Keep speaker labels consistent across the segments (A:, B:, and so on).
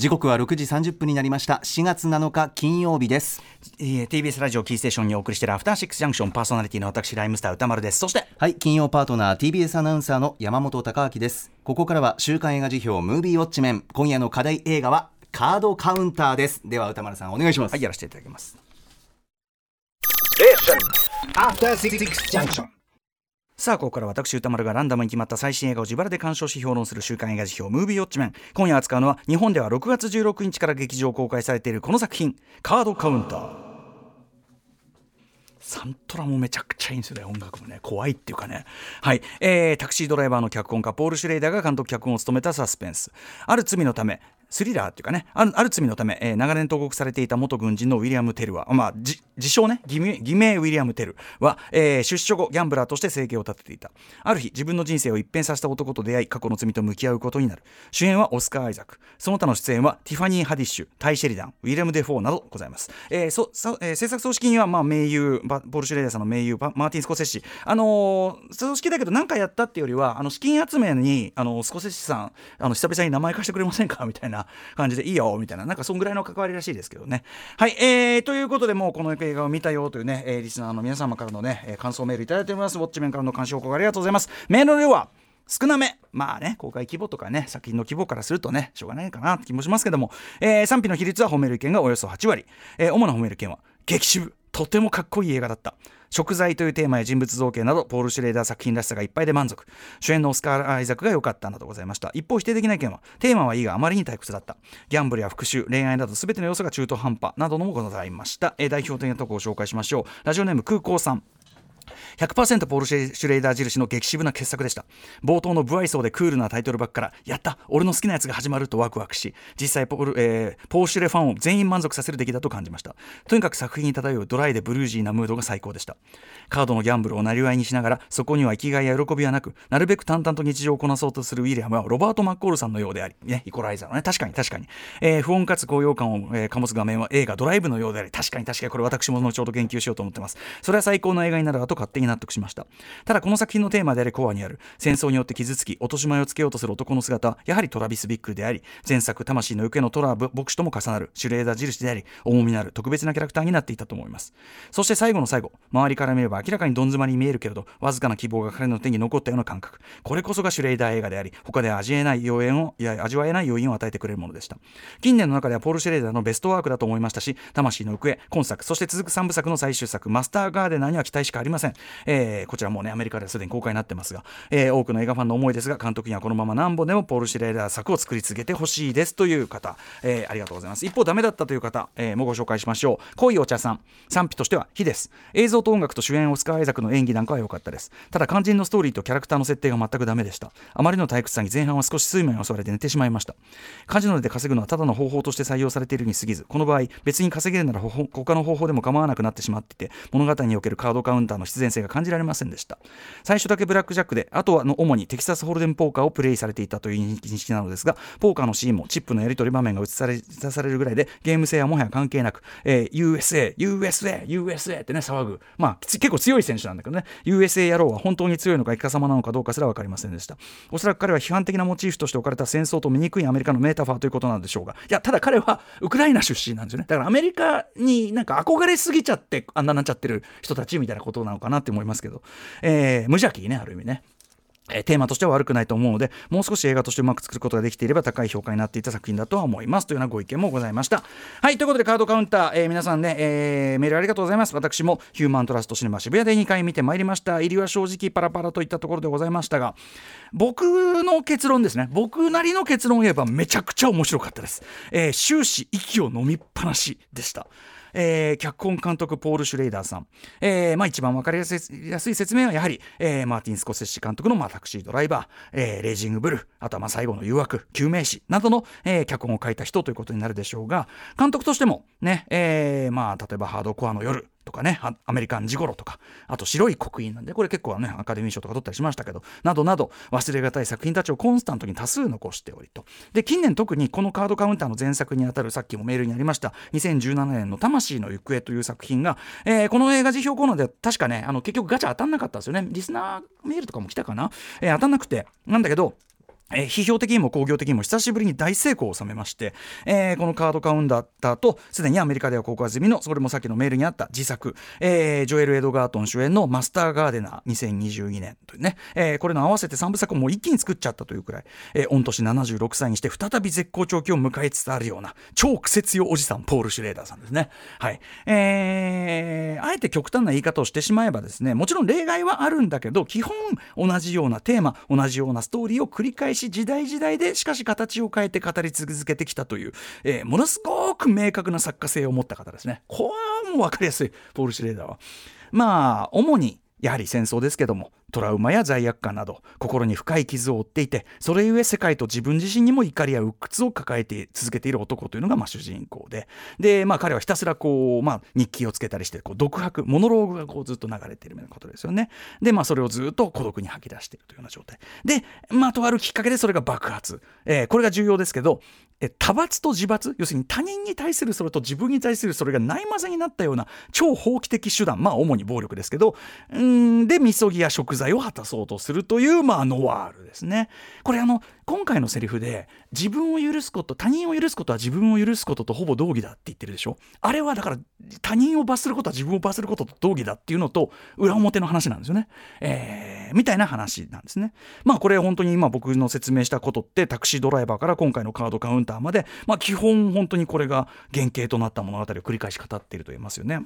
A: 時刻は6時30分になりました。4月7日金曜日です。
B: えー TBS ラジオキーステーションにお送りしているアフターシックスジャンクションパーソナリティの私ライムスター歌丸ですそして
A: はい金曜パートナー TBS アナウンサーの山本貴明です。ここからは週刊映画辞表ムービーウォッチメン。今夜の課題映画はカードカウンターです。では歌丸さんお願いします。
B: はいやらせていただきます。
C: After Six Junction.
B: さあここから私歌丸がランダムに決まった最新映画を自腹で鑑賞し評論する週刊映画辞表ムービーウォッチメン。今夜扱うのは日本では6月16日から劇場公開されているこの作品。カードカウンター。サントラもめちゃくちゃいいんですよね音楽もね。怖いっていうかね。はい、えー、タクシードライバーの脚本家ポール・シュレイダーが監督脚本を務めたサスペンス。ある罪のためスリラーっていうかねある罪のため、えー長年投獄されていた元軍人のウィリアム・テルは、まあ、自称ね偽名ウィリアム・テルは、えー出所後ギャンブラーとして生計を立てていた。ある日自分の人生を一変させた男と出会い過去の罪と向き合うことになる。主演はオスカー・アイザック。その他の出演はティファニー・ハディッシュ、タイ・シェリダン、ウィレム・デフォーなどございます、えーそそえー製作総指揮には、まあ、盟友ポール・シュレイダーさんの盟友マーティン・スコセッシ。あのー総指揮だけど何かやったっていうよりはあの資金集めにあのスコセッシさんあの久々に名前貸してくれませんか？みたいな感じでいいよみたいな。なんかそんぐらいの関わりらしいですけどね。はいえー、ということでもうこの映画を見たよというね、えーリスナーの皆様からのね、えー感想メールいただいております。ウォッチメンからの監視報告ありがとうございます。メールの量は少なめ。まあね公開規模とかね作品の規模からするとねしょうがないかなって気もしますけども、えー賛否の比率は褒める意見がおよそ8割、えー主な褒める意見は激渋。とてもかっこいい映画だった。食材というテーマや人物造形などポール・シュレーダー作品らしさがいっぱいで満足。主演のオスカー・アイザクが良かったなどございました。一方否定的な意見はテーマはいいがあまりに退屈だった。ギャンブルや復讐恋愛など全ての要素が中途半端などのもございました、えー代表的なところを紹介しましょう。ラジオネーム空港さん。100%ポール・シュレーダー印の激渋な傑作でした。冒頭の不愛想でクールなタイトルバックからやった俺の好きなやつが始まるとワクワクし実際ポール,、えーポー・シュレファンを全員満足させる出来だと感じました。とにかく作品に漂うドライでブルージーなムードが最高でした。カードのギャンブルをなりわいにしながらそこには生きがいや喜びはなくなるべく淡々と日常をこなそうとするウィリアムはロバート・マッコールさんのようであり、ね、イコライザーのね確かに確かに、えー不穏かつ高揚感を、えー醸す画面は映画ドライブのようであり確かに確かに。これ私も後ほど言及しようと思ってます。それは最高の映画になるわと勝手に納得しました。ただこの作品のテーマであるコアにある戦争によって傷つき落とし前をつけようとする男の姿はやはりトラビス・ビックルであり前作魂の行方のトラ牧師とも重なるシュレーダー印であり重みのある特別なキャラクターになっていたと思います。そして最後の最後周りから見れば明らかにどん詰まりに見えるけれどわずかな希望が彼の手に残ったような感覚。これこそがシュレーダー映画であり他では味えない要因をいや味わえない要因を与えてくれるものでした。近年の中ではポール・シュレーダーのベストワークだと思いましたし魂の行方今作そして続く3部作の最終作マスターガーデナーには期待しかありません、えーこちらもねアメリカではすでに公開になってますが、えー多くの映画ファンの思いですが監督にはこのまま何本でもポール・シュレーダー作を作り続けてほしいですという方、えーありがとうございます。一方ダメだったという方、えーもご紹介しましょう。濃いお茶さん賛否としては非です。映像と音楽と主演オスカー・アイザクの演技なんかは良かったです。ただ肝心のストーリーとキャラクターの設定が全くダメでした。あまりの退屈さに前半は少し睡魔に襲われて寝てしまいました。カジノで稼ぐのはただの方法として採用されているに過ぎずこの場合別に稼げるなら他の方法でも構わなくなってしまっていて物語におけるカードカウンターの必然性が感じられませんでした。最初だけブラックジャックであとはの主にテキサスホールデンポーカーをプレイされていたという認識なのですがポーカーのシーンもチップのやり取り場面が映されされるぐらいでゲーム性はもはや関係なく、えー USA USA USA ってね騒ぐ。まあ結構強い選手なんだけどね。USA 野郎は本当に強いのかいかさまなのかどうかすら分かりませんでした。おそらく彼は批判的なモチーフとして置かれた戦争と醜いアメリカのメタファーということなんでしょうがいやただ彼はウクライナ出身なんですよね。だからアメリカになんか憧れすぎちゃってあんななっちゃってる人たちみたいなことなのかなって思いますけど、えー無邪気ねある意味ね。えテーマとしては悪くないと思うのでもう少し映画としてうまく作ることができていれば高い評価になっていた作品だとは思います。というようなご意見もございました。はいということでカードカウンター、えー皆さんね、えーメールありがとうございます。私もヒューマントラストシネマ渋谷で2回見てまいりました。入りは正直パラパラといったところでございましたが僕の結論ですね。僕なりの結論を言えばめちゃくちゃ面白かったです、えー終始息を飲みっぱなしでした。えー脚本監督ポール・シュレイダーさん、えーまあ、一番分かりやすいやすい説明はやはり、えーマーティン・スコセッシ監督の、まあ、タクシードライバー、えーレイジング・ブルあとはまあ最後の誘惑救命士などの、えー脚本を書いた人ということになるでしょうが監督としてもね、えーまあ、例えばハードコアの夜とかね、アメリカンジゴロとか、あと白い刻印なんで、これ結構ね、アカデミー賞とか取ったりしましたけど、などなど、忘れがたい作品たちをコンスタントに多数残しておりと。で、近年特にこのカードカウンターの前作にあたる、さっきもメールにありました、2017年の魂の行方という作品が、えーこの映画辞表コーナーでは確かね、あの結局ガチャ当たんなかったんですよね。リスナーメールとかも来たかな、えー当たんなくて、なんだけど、えー批評的にも工業的にも久しぶりに大成功を収めまして、えーこのカードカウンターとすでにアメリカでは公開済みのそれもさっきのメールにあった自作、えージョエル・エドガートン主演の「マスター・ガーデナー2022年」というね、えーこれの合わせて3部作をもう一気に作っちゃったというくらい、えー御年76歳にして再び絶好調期を迎えつつあるような超苦節用おじさんポール・シュレーダーさんですね。はいえーあえて極端な言い方をしてしまえばですねもちろん例外はあるんだけど基本同じようなテーマ同じようなストーリーを繰り返し時代時代でしかし形を変えて語り続けてきたという、えーものすごく明確な作家性を持った方ですね。これはもう分かりやすいポール・シュレーダーは。まあ主にやはり戦争ですけどもトラウマや罪悪感など心に深い傷を負っていてそれゆえ世界と自分自身にも怒りや鬱屈を抱えて続けている男というのがまあ主人公で。で、まあ、彼はひたすらこう、まあ、日記をつけたりしてこう独白モノローグがこうずっと流れているようなことですよね。で、まあ、それをずっと孤独に吐き出しているというような状態。で、まあ、とあるきっかけでそれが爆発、えーこれが重要ですけどえ多罰と自罰要するに他人に対するそれと自分に対するそれがないまぜになったような超法規的手段。まあ主に暴力ですけど。うんでみそぎや食材を果たそうとするというまあノワールですね。これあの今回のセリフで自分を許すこと他人を許すことは自分を許すこととほぼ同義だって言ってるでしょ？あれはだから他人を罰することは自分を罰することと同義だっていうのと裏表の話なんですよね、えーみたいな話なんですね。まあこれ本当に今僕の説明したことってタクシードライバーから今回のカードカウンターまでまあ基本本当にこれが原型となった物語を繰り返し語っていると言えますよね。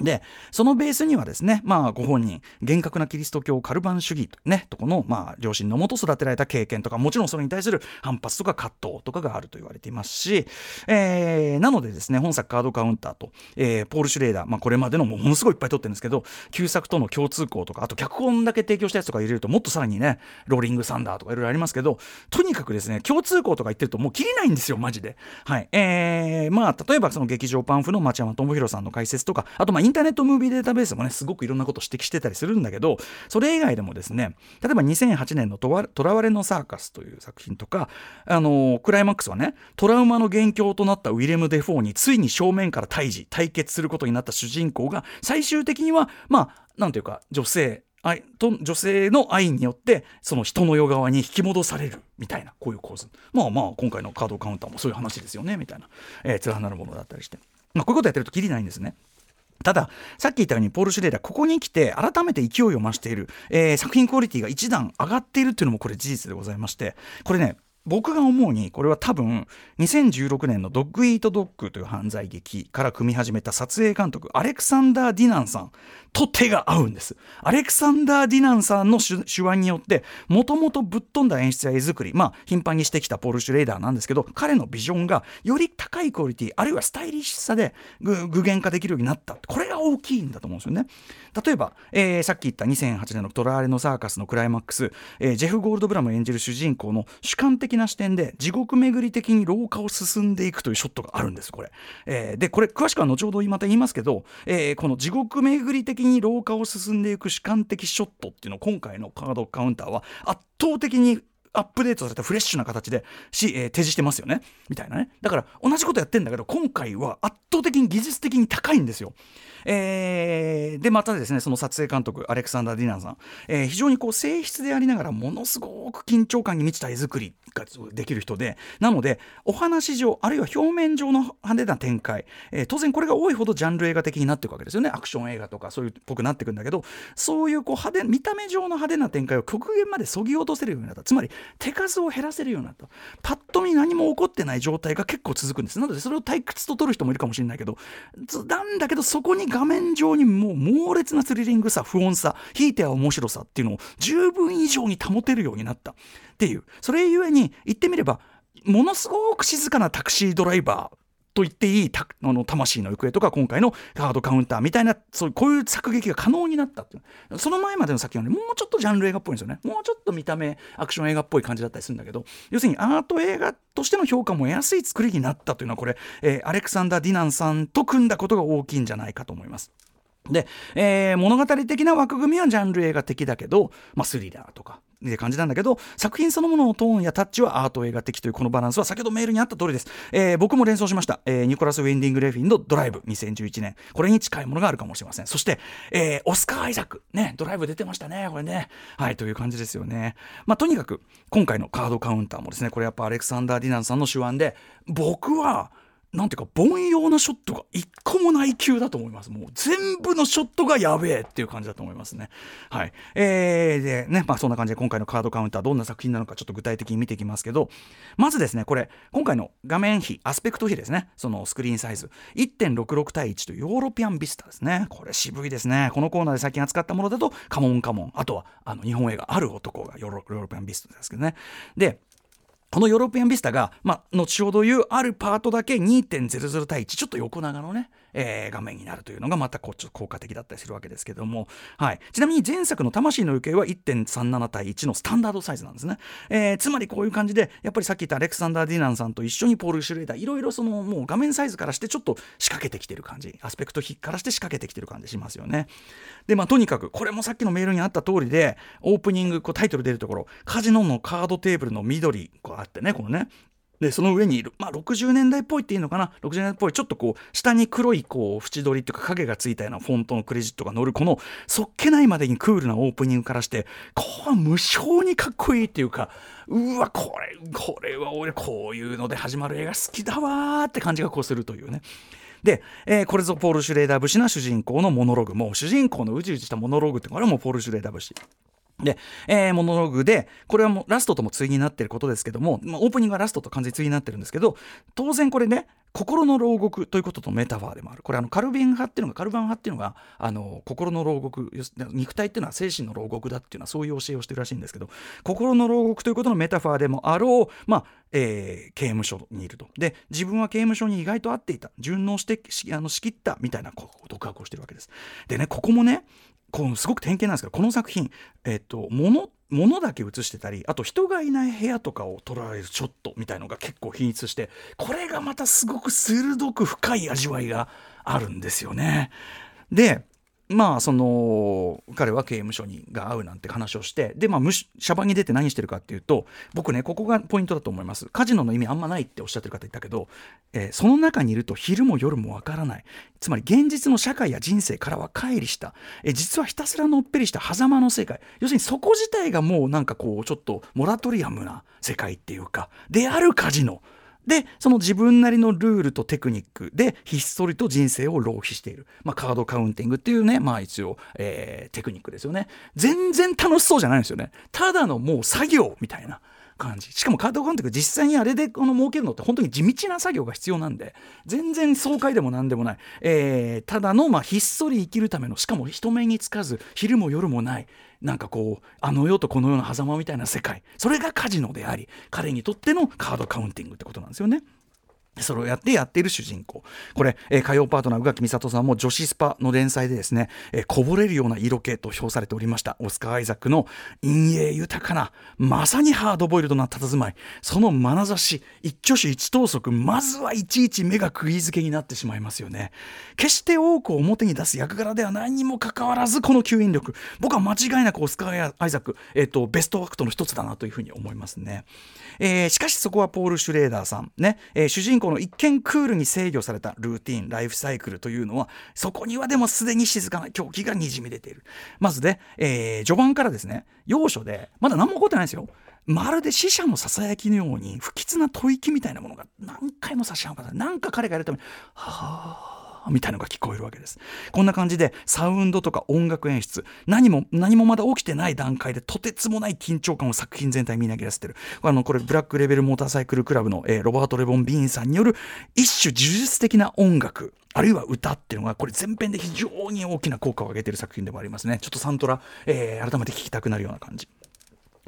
B: でそのベースにはですね、まあ、ご本人厳格なキリスト教カルバン主義と,、ね、とこの、まあ、両親のもと育てられた経験とかもちろんそれに対する反発とか葛藤とかがあると言われていますし、えーなのでですね本作カードカウンターと、えーポール・シュレーダー、まあ、これまでのものすごいいっぱい撮ってるんですけど旧作との共通項とかあと脚本だけ提供したやつとか入れるともっとさらにねローリング・サンダーとかいろいろありますけどとにかくですね共通項とか言ってるともう切れないんですよマジで。はいえーまあ、例えばその劇場パンフの町山智博さんの解説とかあとまインターネットムービーデータベースもねすごくいろんなことを指摘してたりするんだけどそれ以外でもですね例えば2008年のとわ「とらわれのサーカス」という作品とかあのクライマックスはねトラウマの元凶となったウィレム・デフォーについに正面から対峙対決することになった主人公が最終的にはまあなんていうか女性愛と女性の愛によってその人の世側に引き戻されるみたいなこういう構図まあまあ今回のカードカウンターもそういう話ですよねみたいな、えー、連なるものだったりして、まあ、こういうことやってるときりないんですね。ただ、さっき言ったように、ポール・シュレーダー、ここに来て、改めて勢いを増している、えー作品クオリティが一段上がっているというのも、これ事実でございまして、これね、僕が思うに、これは多分、2016年のドッグ・イート・ドッグという犯罪劇から組み始めた撮影監督、アレクサンダー・ディナンさんと手が合うんです。アレクサンダー・ディナンさんの手腕によって、もともとぶっ飛んだ演出や絵作り、まあ、頻繁にしてきたポール・シュレーダーなんですけど、彼のビジョンがより高いクオリティ、あるいはスタイリッシュさで具現化できるようになった。これが大きいんだと思うんですよね。例えば、えーさっき言った2008年のトラーレのサーカスのクライマックス、えージェフ・ゴールドブラム演じる主人公の主観的なな視点で地獄巡り的に廊下を進んでいくというショットがあるんです、これ。えーで、これ詳しくは後ほどまた言いますけど、えーこの地獄巡り的に廊下を進んでいく主観的ショットっていうのを今回のカードカウンターは圧倒的にアップデートされたフレッシュな形でし、えー提示してますよね。みたいなね。だから同じことやってんだけど今回は圧倒的に技術的に高いんですよ。えーでまたですねその撮影監督アレクサンダー・ディナンさん、えー非常にこう静筆でありながらものすごく緊張感に満ちた絵作りができる人でなのでお話上あるいは表面上の派手な展開、えー当然これが多いほどジャンル映画的になっていくわけですよね。アクション映画とかそういうっぽくなっていくんだけどそういうこう派手見た目上の派手な展開を極限までそぎ落とせるようになった。つまり手数を減らせるようになった。パッと見何も起こってない状態が結構続くんです。なのでそれを退屈と取る人もいるかもしれないけどなんだけどそこに画面上にもう猛烈なスリリングさ不穏さひいては面白さっていうのを十分以上に保てるようになった。っていう。それゆえに言ってみればものすごく静かなタクシードライバーと言っていいたあの魂の行方とか今回のカードカウンターみたいなそういうこういう作劇が可能になったっていうその前までの作品はねもうちょっとジャンル映画っぽいんですよねもうちょっと見た目アクション映画っぽい感じだったりするんだけど要するにアート映画としての評価も得やすい作りになったというのはこれ、えーアレクサンダー・ディナンさんと組んだことが大きいんじゃないかと思います。で、えー物語的な枠組みはジャンル映画的だけど、まあ、スリラーとかって感じなんだけど作品そのもののトーンやタッチはアート映画的というこのバランスは先ほどメールにあった通りです、えー僕も連想しました、えーニコラス・ウィンディング・レフィンのドライブ2011年これに近いものがあるかもしれません。そして、えーオスカー・アイザックねドライブ出てましたねこれね。はいという感じですよね。まあとにかく今回のカードカウンターもですねこれやっぱアレクサンダー・ディナンさんの手腕で僕はなんていうか凡庸なショットが一個もない級だと思います。もう全部のショットがやべえっていう感じだと思いますね。はい。えー、でね、まあそんな感じで今回のカードカウンターどんな作品なのかちょっと具体的に見ていきますけど、まずですね、これ、今回の画面比、アスペクト比ですね、そのスクリーンサイズ、1.66対1とヨーロピアンビスタですね。これ渋いですね。このコーナーで最近扱ったものだと、カモンカモン、あとはあの日本映画ある男がヨーロピアンビスタですけどね。で、このヨーロピアンビスタが、まあ、後ほど言うあるパートだけ2.00対1ちょっと横長のね、えー画面になるというのがまたこうちょっと効果的だったりするわけですけども、はい、ちなみに前作の「魂の行方」は1.37対1のスタンダードサイズなんですね、えーつまりこういう感じでやっぱりさっき言ったアレクサンダー・ディナンさんと一緒にポール・シュレーダーいろいろそのもう画面サイズからしてちょっと仕掛けてきてる感じ。アスペクト比からして仕掛けてきてる感じしますよね。でまあとにかくこれもさっきのメールにあった通りでオープニングこうタイトル出るところカジノのカードテーブルの緑こうあってねこのね。でその上にいる、まあ、60年代っぽいっていうのかな。60年代っぽい。ちょっとこう下に黒いこう縁取りっていうか影がついたようなフォントのクレジットが載るこのそっけないまでにクールなオープニングからしてこう無性にかっこいいっていうかうわこれこれは俺こういうので始まる映画好きだわーって感じがこうするというね。で、えーこれぞポール・シュレーダー節な主人公のモノログ。もう主人公のうじうじしたモノログってこれはもうポール・シュレーダー節。で、えーモノログで、これはもうラストとも対になってることですけども、まあ、オープニングはラストと完全に対になってるんですけど、当然これね、心の牢獄ということとメタファーでもある。これあのカルビン派っていうのが、カルバン派っていうのが、あの、心の牢獄、肉体っていうのは精神の牢獄だっていうのはそういう教えをしてるらしいんですけど、心の牢獄ということのメタファーでもあろう、まあ、えー刑務所にいると。で、自分は刑務所に意外と合っていた。順応してしあの仕切ったみたいなこう独白をしてるわけです。でね、ここもね、このすごく典型なんですけどこの作品、えっと、物物だけ映してたりあと人がいない部屋とかを捉えるショットみたいのが結構品質してこれがまたすごく鋭く深い味わいがあるんですよね。でまあその彼は刑務所にが合うなんて話をしてでまあむしシャバに出て何してるかっていうと僕ねここがポイントだと思います。カジノの意味あんまないっておっしゃってる方いたけど、えーその中にいると昼も夜もわからない。つまり現実の社会や人生からは乖離した、えー実はひたすらのっぺりした狭間の世界。要するにそこ自体がもうなんかこうちょっとモラトリアムな世界っていうかであるカジノ。でその自分なりのルールとテクニックでひっそりと人生を浪費している、まあ、カードカウンティングっていうねまあ一応、えーテクニックですよね。全然楽しそうじゃないんですよね。ただのもう作業みたいな。感じ。しかもカードカウンティング実際にあれでこの儲けるのって本当に地道な作業が必要なんで全然爽快でも何でもない、えーただのまあひっそり生きるためのしかも人目につかず昼も夜もない。なんかこうあの世とこの世の狭間みたいな世界。それがカジノであり彼にとってのカードカウンティングってことなんですよね。それをやってやっている主人公。これ、えー火曜パートナー宇垣美里さんも女子スパの連載でですね、えーこぼれるような色気と評されておりました。オスカー・アイザックの陰影豊かな、まさにハードボイルドな佇まい。その眼差し、一挙手一投足、まずはいちいち目が釘付けになってしまいますよね。決して多くを表に出す役柄ではないにもかかわらず、この吸引力。僕は間違いなくオスカー・アイザック、えっ、と、ベストアクトの一つだなというふうに思いますね。えーしかしそこはポール・シュレーダーさん、ねえー主人公の一見クールに制御されたルーティンライフサイクルというのはそこにはでもすでに静かな狂気がにじみ出ている。まずね、えー序盤からですね要所でまだ何も起こってないんですよ。まるで死者のささやきのように不吉な吐息みたいなものが何回も差し上がる。なんか彼がやるためにはあみたいのが聞こえるわけです。こんな感じでサウンドとか音楽演出何も何もまだ起きてない段階でとてつもない緊張感を作品全体にみなぎらせてる。あのこれブラックレベルモーターサイクルクラブの、えーロバート・レボン・ビーンさんによる一種呪術的な音楽あるいは歌っていうのがこれ前編で非常に大きな効果を上げている作品でもありますね。ちょっとサントラ、えー改めて聴きたくなるような感じ。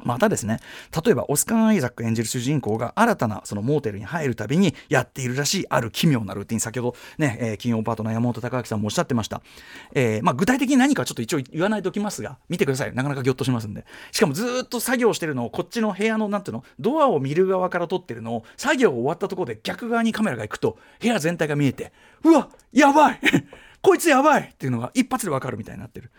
B: またですね例えばオスカー・アイザック演じる主人公が新たなそのモーテルに入るたびにやっているらしいある奇妙なルーティン。先ほどね、えー金曜パートナー山本隆明さんもおっしゃってました、えーまあ、具体的に何かちょっと一応言わないときますが見てくださいなかなかギョッとしますんで。しかもずっと作業してるのをこっちの部屋のなんていうの？ドアを見る側から撮ってるのを作業終わったところで逆側にカメラが行くと部屋全体が見えてうわやばい！こいつやばいっていうのが一発でわかるみたいになってる。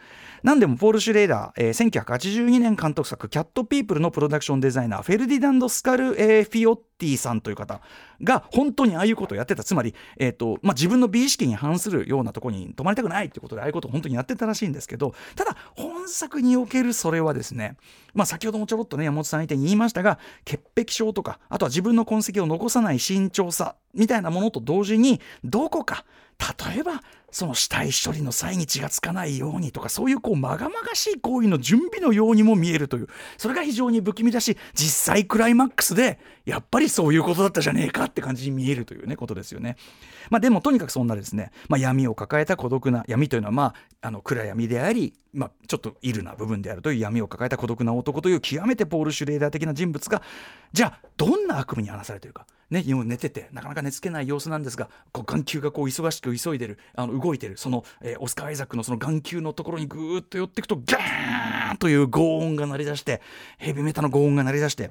B: なんでもポール・シュレーダー、えー1982年監督作「キャット・ピープル」のプロダクションデザイナーフェルディナンド・スカル、えーフィオッティさんという方が本当にああいうことをやってたつまり、えーとまあ、自分の美意識に反するようなところに泊まりたくないっていうことでああいうことを本当にやってたらしいんですけどただ本作におけるそれはですね、まあ、先ほどもちょろっとね山本さん相手に言いましたが潔癖症とかあとは自分の痕跡を残さない慎重さみたいなものと同時にどこか例えばその死体処理の際に血がつかないようにとかそういうこうまがまがしい行為の準備のようにも見えるというそれが非常に不気味だし実際クライマックスでやっぱりそういうことだったじゃねえかって感じに見えるというねことですよね。まあ、でもとにかくそんなですね、まあ、闇を抱えた孤独な闇というのはまああの暗闇であり、まあ、ちょっとイルな部分であるという闇を抱えた孤独な男という極めてポール・シュレーダー的な人物がじゃあどんな悪夢に荒されているか。ね、今寝ててなかなか寝つけない様子なんですがこう眼球がこう忙しく急いでるあの動いてるその、えーオスカー・アイザックのその眼球のところにぐーっと寄っていくとギャーンという轟音が鳴り出してヘビメタの轟音が鳴り出して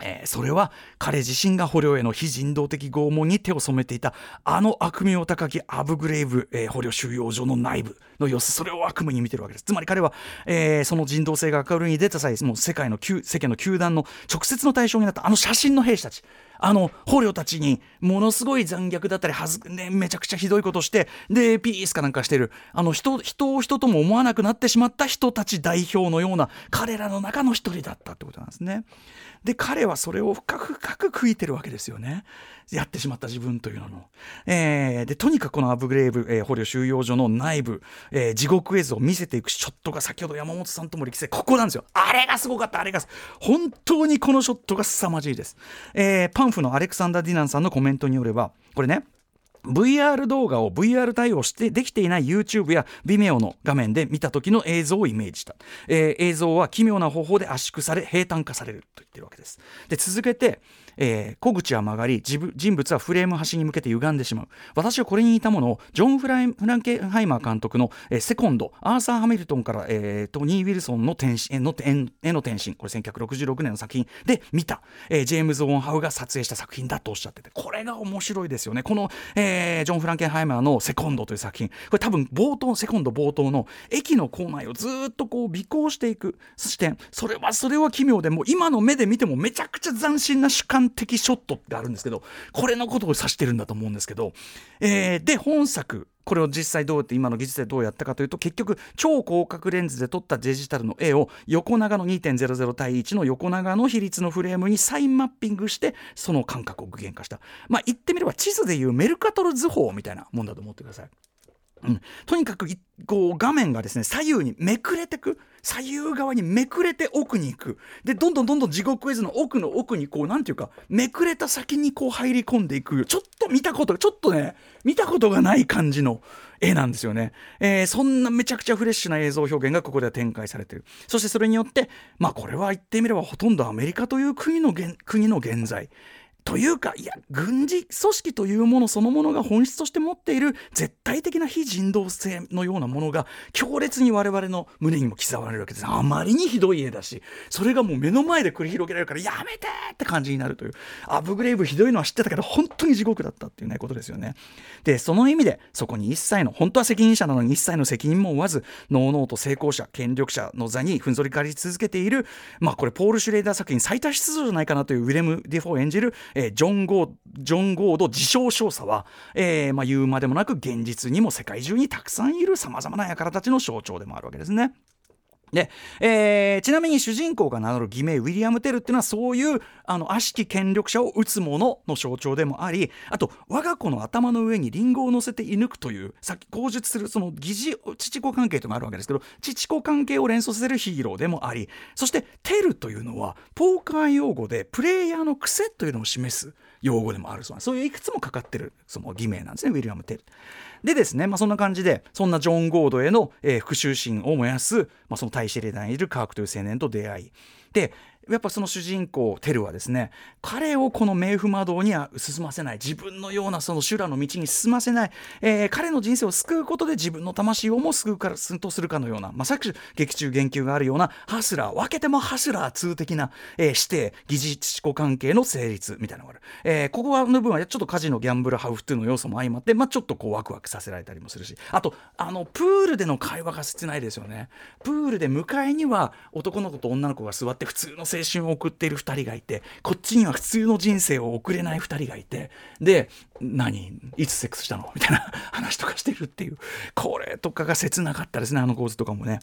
B: えーそれは彼自身が捕虜への非人道的拷問に手を染めていたあの悪名高きアブグレイブ、えー捕虜収容所の内部の様子それを悪夢に見てるわけです。つまり彼は、えーその人道性が明るいに出た際もう世界の旧世間の球団の直接の対象になったあの写真の兵士たち。あの捕虜たちにものすごい残虐だったりはず、ね、めちゃくちゃひどいことしてでピースかなんかしてるあの人人を人とも思わなくなってしまった人たち代表のような彼らの中の一人だったってことなんですね。で彼はそれを深く深く悔いてるわけですよねやってしまった自分というのの、えーでとにかくこのアブグレーブ、えー捕虜収容所の内部、えー地獄絵図を見せていくショットが先ほど山本さんとも力説ここなんですよ。あれがすごかった。あれが本当にこのショットが凄まじいです、えーパンフのアレクサンダー・ディナンさんのコメントによればこれね VR 動画を VR 対応してできていない YouTube や Vimeo の画面で見た時の映像をイメージした、えー映像は奇妙な方法で圧縮され平坦化されると言ってるわけです。で続けて、えー小口は曲がり人物はフレーム端に向けて歪んでしまう。私はこれに似たものをジョン・フライフランケンハイマー監督の、えーセコンドアーサー・ハミルトンから、えートニー・ウィルソンの転身へのへのへの転身。これ1966年の作品で見た、えージェームズ・オン・ハウが撮影した作品だとおっしゃってて。これが面白いですよね。この、えージョン・フランケンハイマーの「セコンド」という作品。これ多分冒頭セコンド冒頭の駅の構内をずっとこう尾行していく視点。それはそれは奇妙でもう今の目で見てもめちゃくちゃ斬新な主観的ショットがあるんですけどこれのことを指してるんだと思うんですけど、えーで本作。これを実際どうやって今の技術でどうやったかというと結局超広角レンズで撮ったデジタルの絵を横長の2.00対1の横長の比率のフレームにサインマッピングしてその感覚を具現化したまあ言ってみれば地図でいうメルカトル図法みたいなもんだと思ってください。うん、とにかくこう画面がですね左右にめくれてく。左右側にめくれて奥に行く。でどんどんどんどん地獄絵図の奥の奥にこうなんていうかめくれた先にこう入り込んでいく。ちょっと見たことちょっとね見たことがない感じの絵なんですよね、えーそんなめちゃくちゃフレッシュな映像表現がここでは展開されてる。そしてそれによってまあこれは言ってみればほとんどアメリカという国の国の現在。というかいや軍事組織というものそのものが本質として持っている絶対的な非人道性のようなものが強烈に我々の胸にも刻まれるわけです。あまりにひどい絵だしそれがもう目の前で繰り広げられるからやめてって感じになるというアブグレイブひどいのは知ってたけど本当に地獄だったっていうねことですよね。でその意味でそこに一切の本当は責任者なのに一切の責任も負わずのうのうと成功者権力者の座にふんぞり返り続けているまあこれポール・シュレーダー作品最多出場じゃないかなというウィレム・デフォー演じる、えージョン・ゴージョン・ゴード自称少佐は、えーまあ、言うまでもなく現実にも世界中にたくさんいるさまざまな輩たちの象徴でもあるわけですね。で、えーちなみに主人公が名乗る偽名ウィリアム・テルっていうのはそういうあの悪しき権力者を撃つ者の象徴でもありあと我が子の頭の上にリンゴを乗せて射抜くというさっき口述するその疑似父子関係というのがあるわけですけど父子関係を連想させるヒーローでもありそしてテルというのはポーカー用語でプレイヤーの癖というのを示す用語でもあるそうなそういういくつもかかってるその偽名なんですね。ウィリアム・テル。でですね、まあ、そんな感じでそんなジョン・ゴードへの、えー復讐心を燃やす、まあ、その大使令団にいるカークという青年と出会い。でやっぱその主人公テルはですね彼をこの冥府魔道には進ませない。自分のようなその修羅の道に進ませない、えー彼の人生を救うことで自分の魂をも救うからすんとするかのようなまさしく劇中言及があるようなハスラー分けてもハスラー2的な、えー指定疑似知子関係の成立みたいなのがある、えーここはの部分はちょっとカジノギャンブルハウフっていうの要素も相まって、まあ、ちょっとこうワクワクさせられたりもするし。あとあのプールでの会話が切ないですよね。プールで向かいには男の子と女の子が座って普通の生青春を送っている2人がいてこっちには普通の人生を送れない2人がいてで何？いつセックスしたの？みたいな話とかしてるっていう。これとかが切なかったですねあの構図とかもね。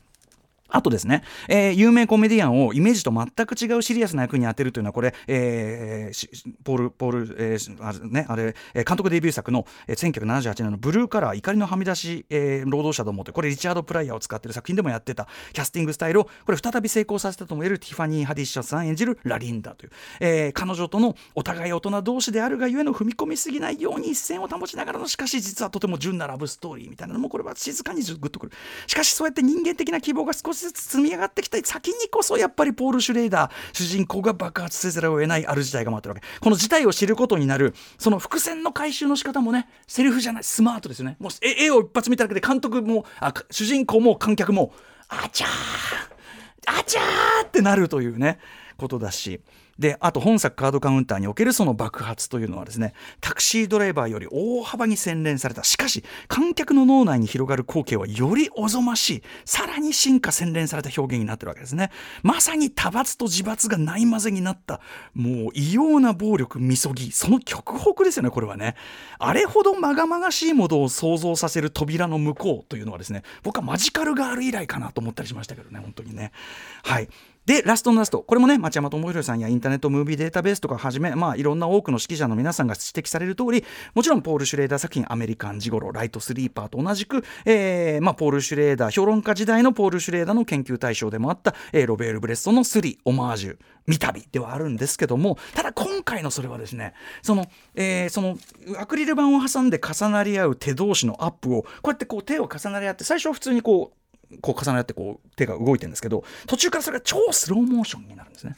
B: あとですね、えー有名コメディアンをイメージと全く違うシリアスな役に当てるというのはこれ、えーポールポール、えーあれねあれ、監督デビュー作の、えー1978年のブルーカラー怒りのはみ出し、えー労働者どもってこれリチャード・プライヤーを使っている作品でもやってたキャスティングスタイルをこれ再び成功させたとも言えるティファニー・ハディッシャさん演じるラリンダという、えー彼女とのお互い大人同士であるがゆえの踏み込みすぎないように一線を保ちながらのしかし実はとても純なラブストーリーみたいなのもこれは静かにグッとくる。しかしそうやって人間的な希望が少しずつ積み上がってきた先にこそやっぱりポール・シュレーダー主人公が爆発せざるを得ないある事態が待ってるわけ。この事態を知ることになるその伏線の回収の仕方もねセリフじゃないスマートですよね。もう絵を一発見ただけで監督もあ主人公も観客もあちゃーあちゃーってなるというね。ことだし。であと本作カードカウンターにおけるその爆発というのはですねタクシードライバーより大幅に洗練された。しかし観客の脳内に広がる光景はよりおぞましい。さらに進化洗練された表現になってるわけですね。まさに多罰と自罰がないまぜになった。もう異様な暴力みそぎ。その極北ですよねこれはね。あれほどまがまがしいものを想像させる扉の向こうというのはですね僕はマジカルガール以来かなと思ったりしましたけどね本当にね。はい。で、ラストのラスト、これもね、町山智博さんやインターネットムービーデータベースとかはじめ、まあ、いろんな多くの指揮者の皆さんが指摘される通り、もちろんポール・シュレーダー作品、アメリカン・ジゴロ、ライト・スリーパーと同じく、えーまあ、ポール・シュレーダー、評論家時代のポール・シュレーダーの研究対象でもあった、えーロベール・ブレストのスリー、オマージュ、三度ではあるんですけども、ただ今回のそれはですね、その、えーその、アクリル板を挟んで重なり合う手同士のアップを、こうやってこう手を重なり合って、最初は普通にこう、こう重なってこう手が動いてるんですけど途中からそれが超スローモーションになるんですね。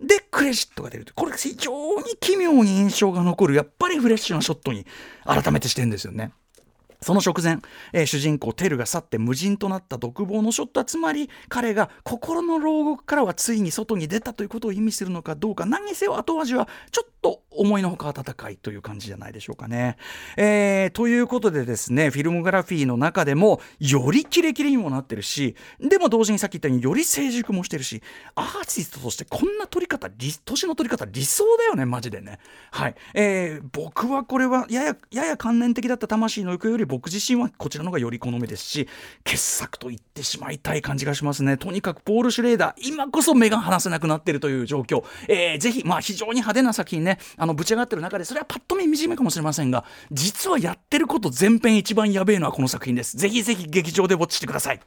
B: でクレジットが出るとこれが非常に奇妙に印象が残るやっぱりフレッシュなショットに改めてしてるんですよね。その直前、えー主人公テルが去って無人となった独房のショットはつまり彼が心の牢獄からはついに外に出たということを意味するのかどうか何にせよ後味はちょっと思いのほか温かいという感じじゃないでしょうかね。えーということでですねフィルムグラフィーの中でもよりキレキレにもなってるしでも同時にさっき言ったようにより成熟もしてるしアーティストとしてこんな撮り方年の撮り方理想だよねマジでね。はい、えー僕はこれはやややや観念的だった魂の行くより僕自身はこちらの方がより好みですし傑作と言ってしまいたい感じがしますね。とにかくポール・シュレーダー今こそ目が離せなくなっているという状況、えーぜひまあ非常に派手な作品ねあのぶち上がってる中でそれはパッと見惨めかもしれませんが実はやってること全編一番やべえのはこの作品です。ぜひぜひ劇場でウォッチしてください。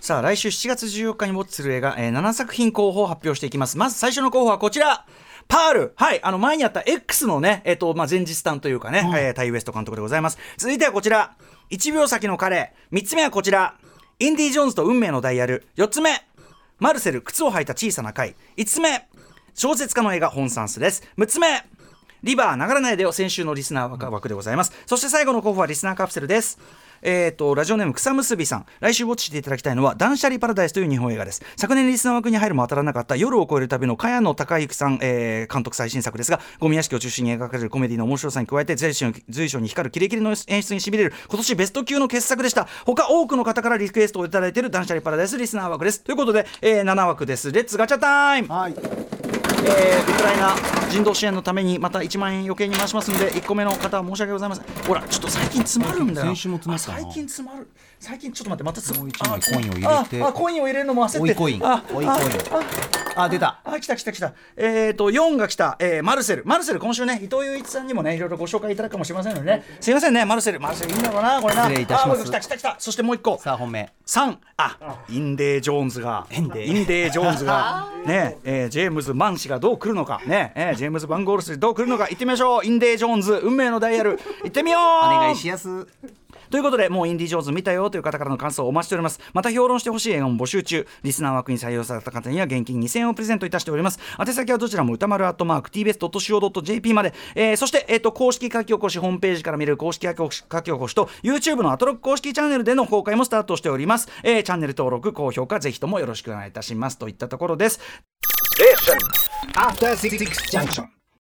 B: さあ来週7月14日にウォッチする映画、えー7作品候補を発表していきます。まず最初の候補はこちら。パール。はい。あの前にあった X のねえっ、とまあ前日談というかね、えータイウエスト監督でございます。続いてはこちら。1秒先の彼。3つ目はこちら。インディ・ジョーンズと運命のダイヤル。4つ目。マルセル靴を履いた小さな貝。5つ目。小説家の映画 ホン・サンスです。6つ目リバー、流れないでよ先週のリスナー枠でございます。そして最後の候補はリスナーカプセルです。えー、とラジオネーム草むすびさん。来週ウォッチしていただきたいのは断捨離パラダイスという日本映画です。昨年リスナー枠に入るも当たらなかった夜を越える旅の萱野孝幸さん、えー監督最新作ですがゴミ屋敷を中心に描かれるコメディの面白さに加えて随所随所に光るキレキレの演出にしびれる今年ベスト級の傑作でした。他多くの方からリクエストをいただいている断捨離パラダイスリスナー枠です。ということで、えー7枠です。レッツガチャタイム。
A: はい。
B: えーウクライナ人道支援のためにまた1万円余計に回しますので1個目の方は申し訳ございません。ほらちょっと最近詰まるんだよ。最近詰まる最近ちょっと待ってまたつ
A: もう一枚コインを入れて。
B: ああコインを入れるのも焦って
A: 追いコイン。
B: あ
A: 追いコイン。あ出た。
B: あ来た来た来た。えっ、と4が来た、えーマルセル。マルセル今週ね伊藤雄一さんにもねいろいろご紹介いただくかもしれませんのでね。すいませんねマルセル。マルセルいいんだろうなこれな。
A: 失礼いたします。
B: あ来た来た来た。そしてもう一個。
A: さあ本命。
B: 3あインディ・ジョーンズが。イン
A: ディ
B: ディ・ジョーンズが。ね。えージェームズ・マンゴールドがどう来るのか。ね。えージェームズ・マンゴールドどう来るのか。行ってみましょう。インディ・ジョーンズ運命のダイヤル。行ってみよう。
A: お願いしやす
B: ということでもうインディ・ジョーンズ見たよという方からの感想をお待ちしております。また評論してほしい映画も募集中。リスナー枠に採用された方には現金2000円をプレゼントいたしております。宛先はどちらも歌丸アットマーク TBS.CO.JP まで、えーそして、えー、と公式書き起こしホームページから見る公式書き起こしと YouTube のアトロック公式チャンネルでの公開もスタートしております、えーチャンネル登録高評価ぜひともよろしくお願いいたします。といったところです。
C: After Six Junction.